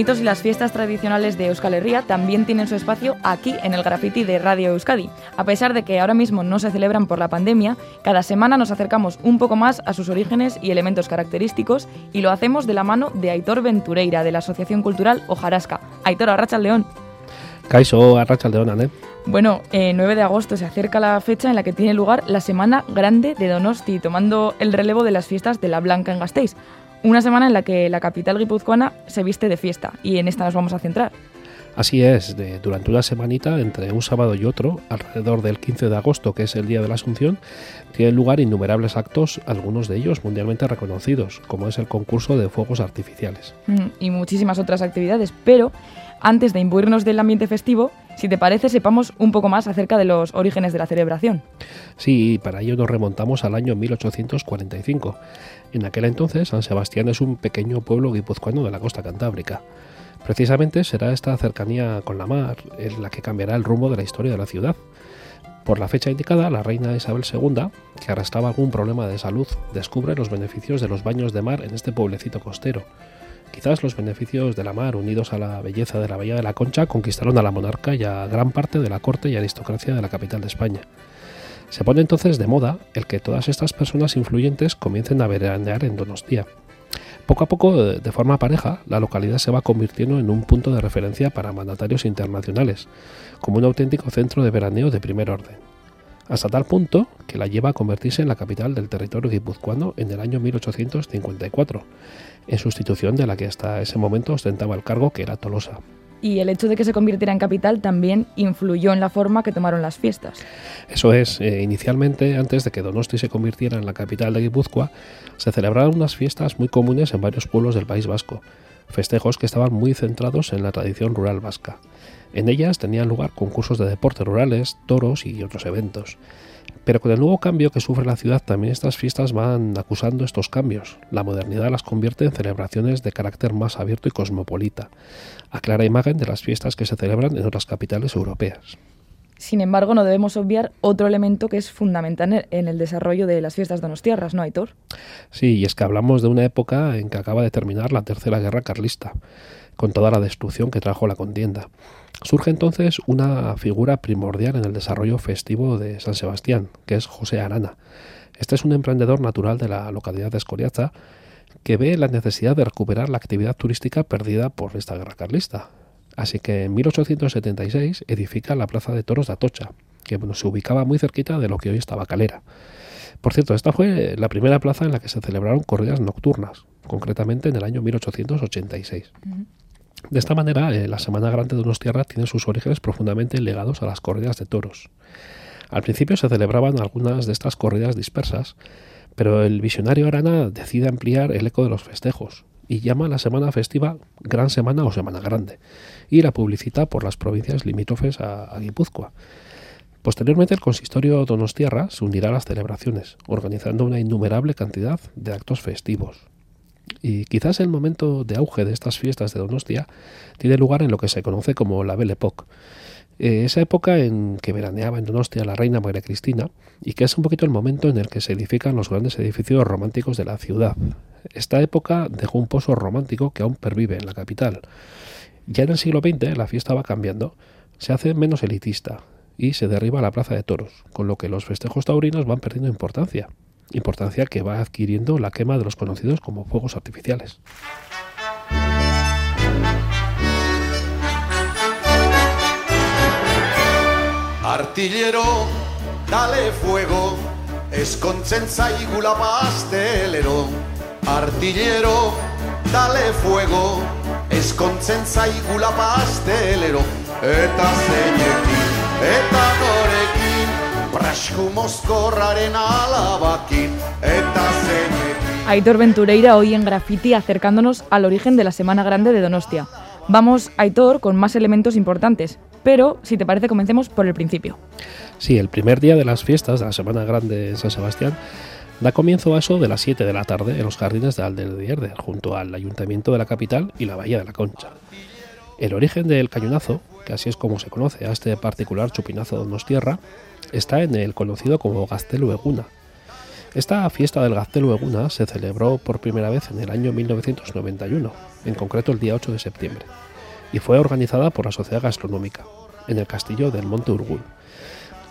Los mitos y las fiestas tradicionales de Euskal Herria también tienen su espacio aquí en el graffiti de Radio Euskadi. A pesar de que ahora mismo no se celebran por la pandemia, cada semana nos acercamos un poco más a sus orígenes y elementos característicos y lo hacemos de la mano de Aitor Ventureira de la Asociación Cultural Ojarasca. Aitor, Arracha León. Caiso, Arracha León, ¿eh? Bueno, el 9 de agosto se acerca la fecha en la que tiene lugar la Semana Grande de Donosti, tomando el relevo de las fiestas de la Blanca en Gasteiz. Una semana en la que la capital guipuzcoana se viste de fiesta y en esta nos vamos a centrar. Así es, durante una semanita, entre un sábado y otro, alrededor del 15 de agosto, que es el día de la Asunción, tienen lugar innumerables actos, algunos de ellos mundialmente reconocidos, como es el concurso de fuegos artificiales. Mm, y muchísimas otras actividades, pero antes de imbuirnos del ambiente festivo, si te parece, sepamos un poco más acerca de los orígenes de la celebración. Sí, para ello nos remontamos al año 1845. En aquel entonces, San Sebastián es un pequeño pueblo guipuzcoano de la costa cantábrica. Precisamente será esta cercanía con la mar en la que cambiará el rumbo de la historia de la ciudad. Por la fecha indicada, la reina Isabel II, que arrastraba algún problema de salud, descubre los beneficios de los baños de mar en este pueblecito costero. Quizás los beneficios de la mar, unidos a la belleza de la Bahía de la Concha, conquistaron a la monarca y a gran parte de la corte y aristocracia de la capital de España. Se pone entonces de moda el que todas estas personas influyentes comiencen a veranear en Donostia. Poco a poco, de forma pareja, la localidad se va convirtiendo en un punto de referencia para mandatarios internacionales, como un auténtico centro de veraneo de primer orden, hasta tal punto que la lleva a convertirse en la capital del territorio guipuzcoano en el año 1854, en sustitución de la que hasta ese momento ostentaba el cargo que era Tolosa y el hecho de que se convirtiera en capital también influyó en la forma que tomaron las fiestas. Eso es, eh, inicialmente, antes de que Donosti se convirtiera en la capital de Guipúzcoa, se celebraron unas fiestas muy comunes en varios pueblos del País Vasco, festejos que estaban muy centrados en la tradición rural vasca. En ellas tenían lugar concursos de deportes rurales, toros y otros eventos. Pero con el nuevo cambio que sufre la ciudad, también estas fiestas van acusando estos cambios. La modernidad las convierte en celebraciones de carácter más abierto y cosmopolita, a clara imagen de las fiestas que se celebran en otras capitales europeas. Sin embargo, no debemos obviar otro elemento que es fundamental en el desarrollo de las fiestas donostiarras, ¿no, Aitor? Sí, y es que hablamos de una época en que acaba de terminar la Tercera Guerra Carlista, con toda la destrucción que trajo la contienda. Surge entonces una figura primordial en el desarrollo festivo de San Sebastián, que es José Arana. Este es un emprendedor natural de la localidad de Escoriaza que ve la necesidad de recuperar la actividad turística perdida por esta guerra carlista. Así que en 1876 edifica la Plaza de Toros de Atocha, que se ubicaba muy cerquita de lo que hoy estaba Calera. Por cierto, esta fue la primera plaza en la que se celebraron corridas nocturnas, concretamente en el año 1886. De esta manera, eh, la Semana Grande de Tierra tiene sus orígenes profundamente ligados a las corridas de toros. Al principio se celebraban algunas de estas corridas dispersas, pero el visionario Arana decide ampliar el eco de los festejos y llama a la semana festiva Gran Semana o Semana Grande y la publicita por las provincias limítrofes a, a Guipúzcoa. Posteriormente el consistorio Donostierra se unirá a las celebraciones, organizando una innumerable cantidad de actos festivos, y quizás el momento de auge de estas fiestas de Donostia tiene lugar en lo que se conoce como la Belle Époque. Eh, esa época en que veraneaba en Donostia la reina María Cristina y que es un poquito el momento en el que se edifican los grandes edificios románticos de la ciudad. Esta época dejó un pozo romántico que aún pervive en la capital. Ya en el siglo XX la fiesta va cambiando, se hace menos elitista y se derriba la plaza de toros, con lo que los festejos taurinos van perdiendo importancia importancia que va adquiriendo la quema de los conocidos como fuegos artificiales. Artillero, dale fuego, eskontzen zaigula pastelero. Artillero, dale fuego, eskontzen zaigula pastelero. Eta zeinekin, eta norekin, Aitor Ventureira hoy en Graffiti acercándonos al origen de la Semana Grande de Donostia. Vamos, Aitor, con más elementos importantes, pero si te parece comencemos por el principio. Sí, el primer día de las fiestas de la Semana Grande de San Sebastián da comienzo a eso de las 7 de la tarde en los jardines de Alderdierde, junto al Ayuntamiento de la capital y la Bahía de la Concha. El origen del cañonazo, que así es como se conoce a este particular chupinazo de Donostierra, está en el conocido como Gastelu Eguna. Esta fiesta del Gaztelu Eguna se celebró por primera vez en el año 1991, en concreto el día 8 de septiembre, y fue organizada por la Sociedad Gastronómica, en el castillo del Monte Urgul.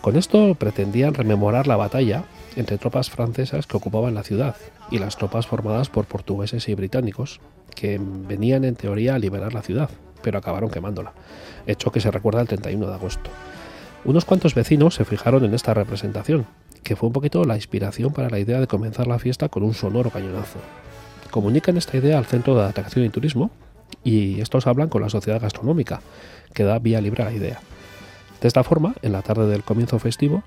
Con esto pretendían rememorar la batalla entre tropas francesas que ocupaban la ciudad y las tropas formadas por portugueses y británicos que venían en teoría a liberar la ciudad, pero acabaron quemándola, hecho que se recuerda el 31 de agosto. Unos cuantos vecinos se fijaron en esta representación, que fue un poquito la inspiración para la idea de comenzar la fiesta con un sonoro cañonazo. Comunican esta idea al Centro de Atracción y Turismo y estos hablan con la Sociedad Gastronómica, que da vía libre a la idea. De esta forma, en la tarde del comienzo festivo,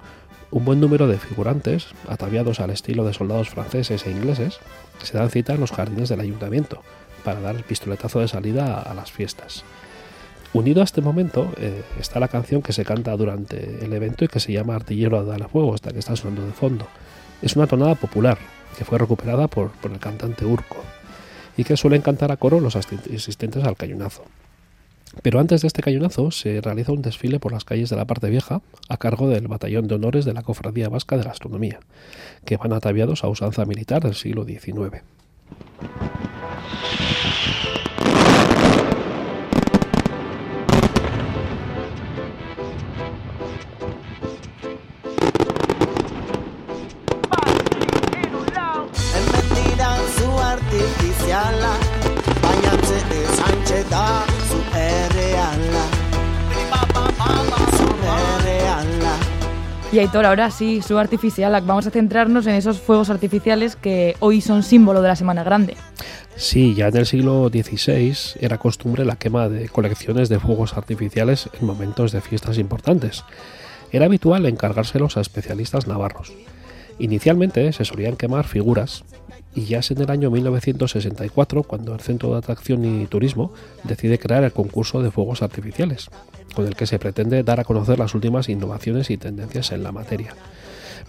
un buen número de figurantes, ataviados al estilo de soldados franceses e ingleses, se dan cita en los jardines del ayuntamiento para dar el pistoletazo de salida a, las fiestas. Unido a este momento eh, está la canción que se canta durante el evento y que se llama Artillero de Fuego, esta que está sonando de fondo. Es una tonada popular que fue recuperada por, por el cantante Urco y que suelen cantar a coro los asistentes al cañonazo. Pero antes de este cañonazo se realiza un desfile por las calles de la parte vieja a cargo del Batallón de Honores de la Cofradía Vasca de la Astronomía, que van ataviados a usanza militar del siglo XIX. Y Aitor, ahora sí, su artificial, vamos a centrarnos en esos fuegos artificiales que hoy son símbolo de la Semana Grande. Sí, ya en el siglo XVI era costumbre la quema de colecciones de fuegos artificiales en momentos de fiestas importantes. Era habitual encargárselos a especialistas navarros. Inicialmente se solían quemar figuras, y ya es en el año 1964 cuando el Centro de Atracción y Turismo decide crear el concurso de fuegos artificiales, con el que se pretende dar a conocer las últimas innovaciones y tendencias en la materia.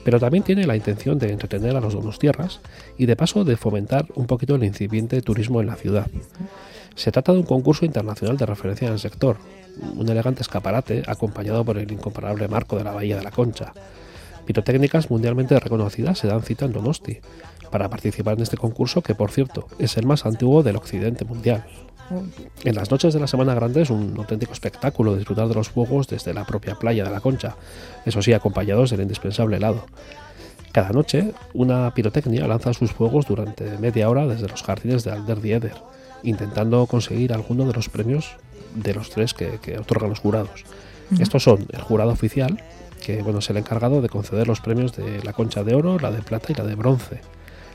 Pero también tiene la intención de entretener a los donostierras y de paso de fomentar un poquito el incipiente turismo en la ciudad. Se trata de un concurso internacional de referencia en el sector, un elegante escaparate acompañado por el incomparable marco de la Bahía de la Concha. Pirotécnicas mundialmente reconocidas se dan cita en Donosti, para participar en este concurso que, por cierto, es el más antiguo del occidente mundial. En las noches de la Semana Grande es un auténtico espectáculo disfrutar de los fuegos desde la propia playa de la Concha, eso sí, acompañados del indispensable helado. Cada noche, una pirotecnia lanza sus fuegos durante media hora desde los jardines de Alder Dieder, intentando conseguir alguno de los premios de los tres que, otorgan los jurados. Estos son el jurado oficial, que bueno, es el encargado de conceder los premios de la concha de oro, la de plata y la de bronce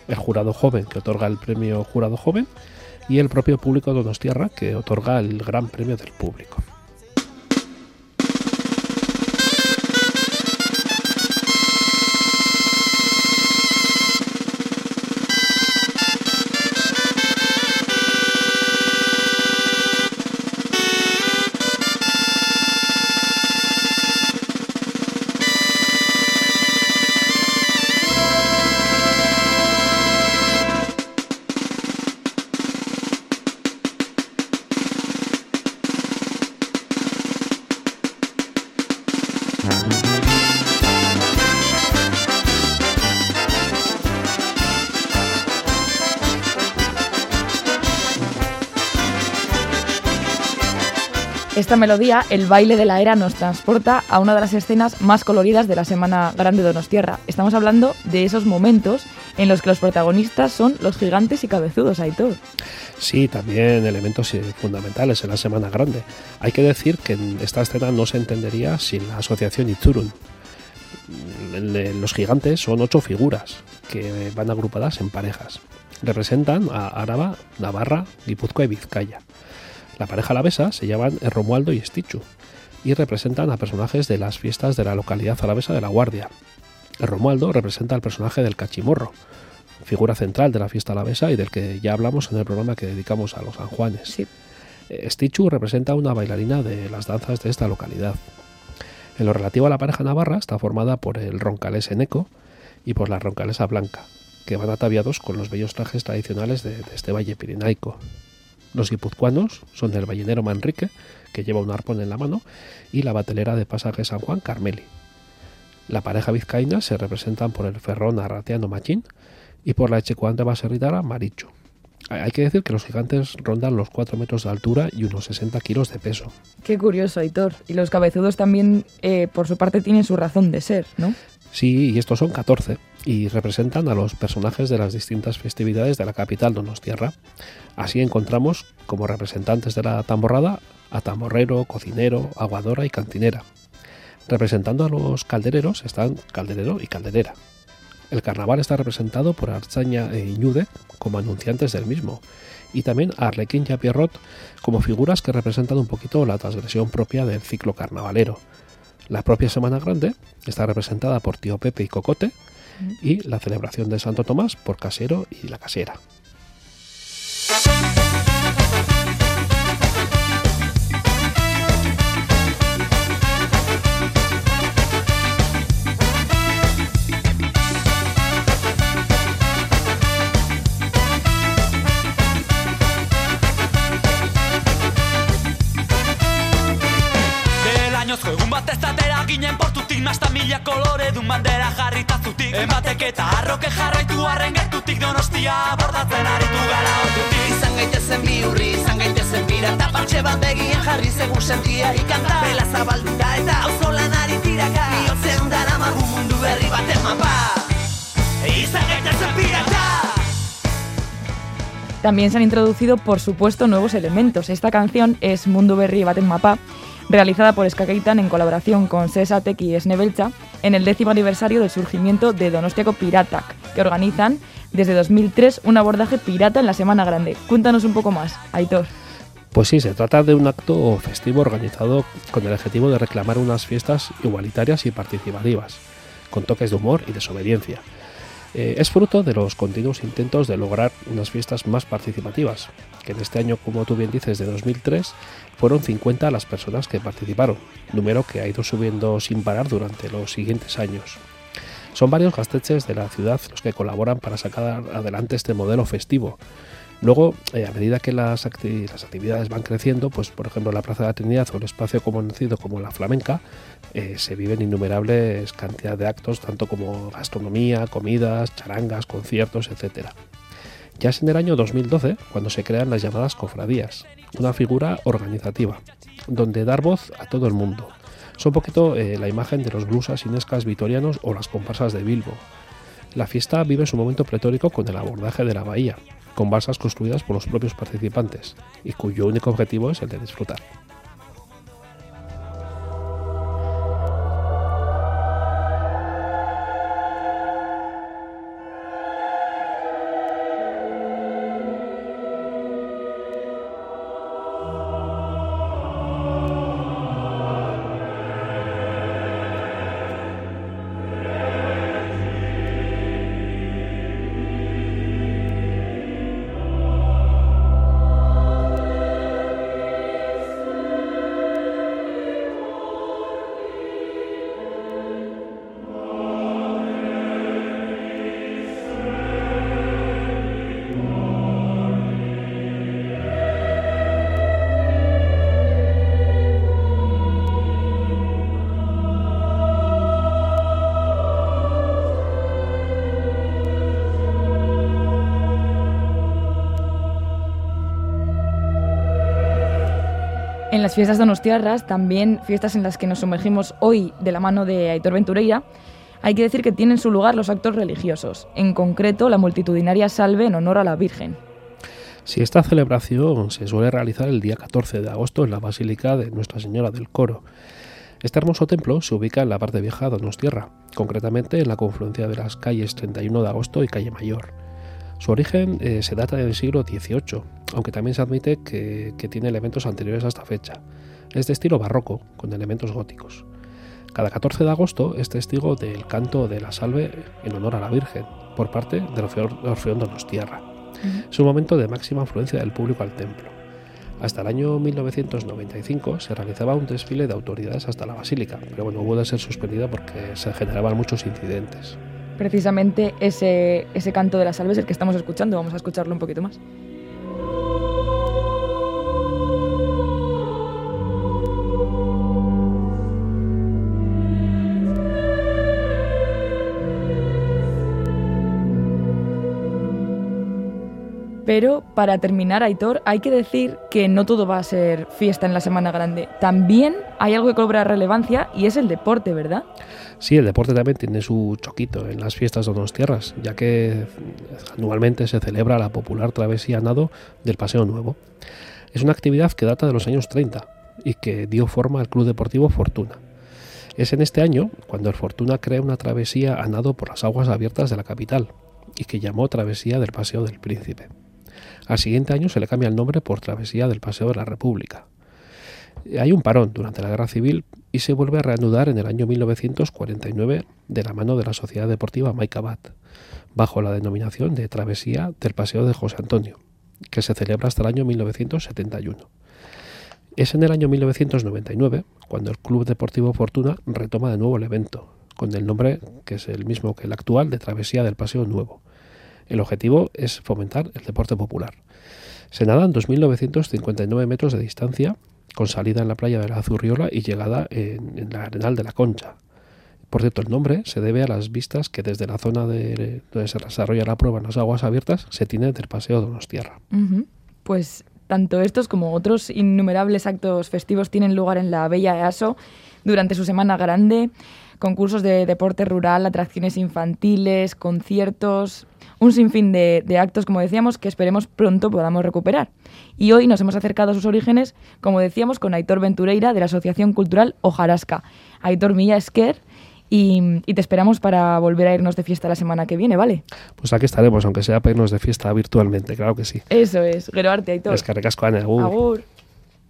el jurado joven que otorga el premio jurado joven y el propio público de Donostierra que otorga el gran premio del público. Esta melodía, el baile de la era, nos transporta a una de las escenas más coloridas de la Semana Grande de Donostierra. Estamos hablando de esos momentos en los que los protagonistas son los gigantes y cabezudos, todo. Sí, también elementos fundamentales en la Semana Grande. Hay que decir que esta escena no se entendería sin la asociación Iturun. Los gigantes son ocho figuras que van agrupadas en parejas. Representan a Áraba, Navarra, Guipúzcoa y Vizcaya. La pareja alavesa se llaman Romualdo y Estichu y representan a personajes de las fiestas de la localidad alavesa de La Guardia. El Romualdo representa al personaje del cachimorro, figura central de la fiesta alavesa y del que ya hablamos en el programa que dedicamos a los San Juanes. Estichu representa a una bailarina de las danzas de esta localidad. En lo relativo a la pareja navarra está formada por el roncalés eneco y por la roncalesa blanca, que van ataviados con los bellos trajes tradicionales de este valle pirinaico. Los guipuzcoanos son el ballenero Manrique, que lleva un arpón en la mano, y la batelera de pasaje San Juan Carmeli. La pareja vizcaína se representan por el Ferrón Arratiano Machín y por la Echecuandra Baserritara Marichu. Hay que decir que los gigantes rondan los 4 metros de altura y unos 60 kilos de peso. Qué curioso, Aitor. Y los cabezudos también, eh, por su parte, tienen su razón de ser, ¿no? Sí, y estos son 14 y representan a los personajes de las distintas festividades de la capital Donostierra. Así encontramos como representantes de la tamborrada a tamborrero, cocinero, aguadora y cantinera. Representando a los caldereros están calderero y calderera. El carnaval está representado por Arzaña e Iñude como anunciantes del mismo, y también Arlequín y a Pierrot como figuras que representan un poquito la transgresión propia del ciclo carnavalero. La propia Semana Grande está representada por Tío Pepe y Cocote, y la celebración de Santo Tomás por Casero y la Casera. Eta arroke jarraitu arren gertutik Donostia bordatzen aritu gara otutik Izan gaitezen biurri, izan gaitezen bira Eta partxe bat begien jarri segun sentia ikanta Bela zabaldura eta auzolan ari tiraka. Biotzen dara magu mundu berri baten mapa Izan gaitezen pirata. También se han introducido, por supuesto, nuevos elementos. Esta canción es Mundo Berri Baten Mapa, realizada por Skakeitan en colaboración con Sesatek y Snebelcha en el décimo aniversario del surgimiento de Donostiaco Piratak, que organizan desde 2003 un abordaje pirata en la Semana Grande. Cuéntanos un poco más, Aitor. Pues sí, se trata de un acto festivo organizado con el objetivo de reclamar unas fiestas igualitarias y participativas, con toques de humor y desobediencia. Eh, es fruto de los continuos intentos de lograr unas fiestas más participativas, que en este año, como tú bien dices, de 2003, fueron 50 las personas que participaron, número que ha ido subiendo sin parar durante los siguientes años. Son varios gasteches de la ciudad los que colaboran para sacar adelante este modelo festivo. Luego, eh, a medida que las, actividades van creciendo, pues por ejemplo la Plaza de la Trinidad o el espacio conocido como la Flamenca, eh, se viven innumerables cantidades de actos, tanto como gastronomía, comidas, charangas, conciertos, etc. Ya es en el año 2012 cuando se crean las llamadas cofradías, una figura organizativa, donde dar voz a todo el mundo. Son un poquito eh, la imagen de los blusas inescas vitorianos o las comparsas de Bilbo. La fiesta vive su momento pretórico con el abordaje de la bahía, con balsas construidas por los propios participantes, y cuyo único objetivo es el de disfrutar. En las fiestas donostiarras, también fiestas en las que nos sumergimos hoy de la mano de Aitor Ventureira, hay que decir que tienen su lugar los actos religiosos, en concreto la multitudinaria salve en honor a la Virgen. Si esta celebración se suele realizar el día 14 de agosto en la Basílica de Nuestra Señora del Coro. Este hermoso templo se ubica en la parte vieja de Donostierra, concretamente en la confluencia de las calles 31 de agosto y Calle Mayor. Su origen eh, se data del siglo XVIII, aunque también se admite que, tiene elementos anteriores a esta fecha. Es de estilo barroco, con elementos góticos. Cada 14 de agosto es testigo del canto de la salve en honor a la Virgen por parte del Orfeón Donostierra. Es un momento de máxima afluencia del público al templo. Hasta el año 1995 se realizaba un desfile de autoridades hasta la basílica, pero bueno, hubo de ser suspendida porque se generaban muchos incidentes precisamente ese, ese canto de las salves el que estamos escuchando. Vamos a escucharlo un poquito más. Pero para terminar, Aitor, hay que decir que no todo va a ser fiesta en la Semana Grande. También hay algo que cobra relevancia y es el deporte, ¿verdad? Sí, el deporte también tiene su choquito en las fiestas de tierras, ya que anualmente se celebra la popular travesía nado del Paseo Nuevo. Es una actividad que data de los años 30 y que dio forma al Club Deportivo Fortuna. Es en este año cuando el Fortuna crea una travesía a nado por las aguas abiertas de la capital y que llamó Travesía del Paseo del Príncipe. Al siguiente año se le cambia el nombre por Travesía del Paseo de la República. Hay un parón durante la Guerra Civil y se vuelve a reanudar en el año 1949 de la mano de la Sociedad Deportiva Maicabat, bajo la denominación de Travesía del Paseo de José Antonio, que se celebra hasta el año 1971. Es en el año 1999 cuando el Club Deportivo Fortuna retoma de nuevo el evento, con el nombre que es el mismo que el actual de Travesía del Paseo Nuevo, el objetivo es fomentar el deporte popular. Se nadan 2.959 metros de distancia, con salida en la playa de la Azurriola y llegada en, la Arenal de la Concha. Por cierto, el nombre se debe a las vistas que desde la zona de, donde se desarrolla la prueba en las aguas abiertas se tiene del Paseo de Donostierra. Pues tanto estos como otros innumerables actos festivos tienen lugar en la Bella EASO durante su Semana Grande, concursos de deporte rural, atracciones infantiles, conciertos, un sinfín de, actos, como decíamos, que esperemos pronto podamos recuperar. Y hoy nos hemos acercado a sus orígenes, como decíamos, con Aitor Ventureira de la Asociación Cultural Ojarasca. Aitor Milla Esquer, y, te esperamos para volver a irnos de fiesta la semana que viene, ¿vale? Pues aquí estaremos, aunque sea para irnos de fiesta virtualmente, claro que sí. Eso es, Gero Arte, Aitor. Es que recasco, Agur.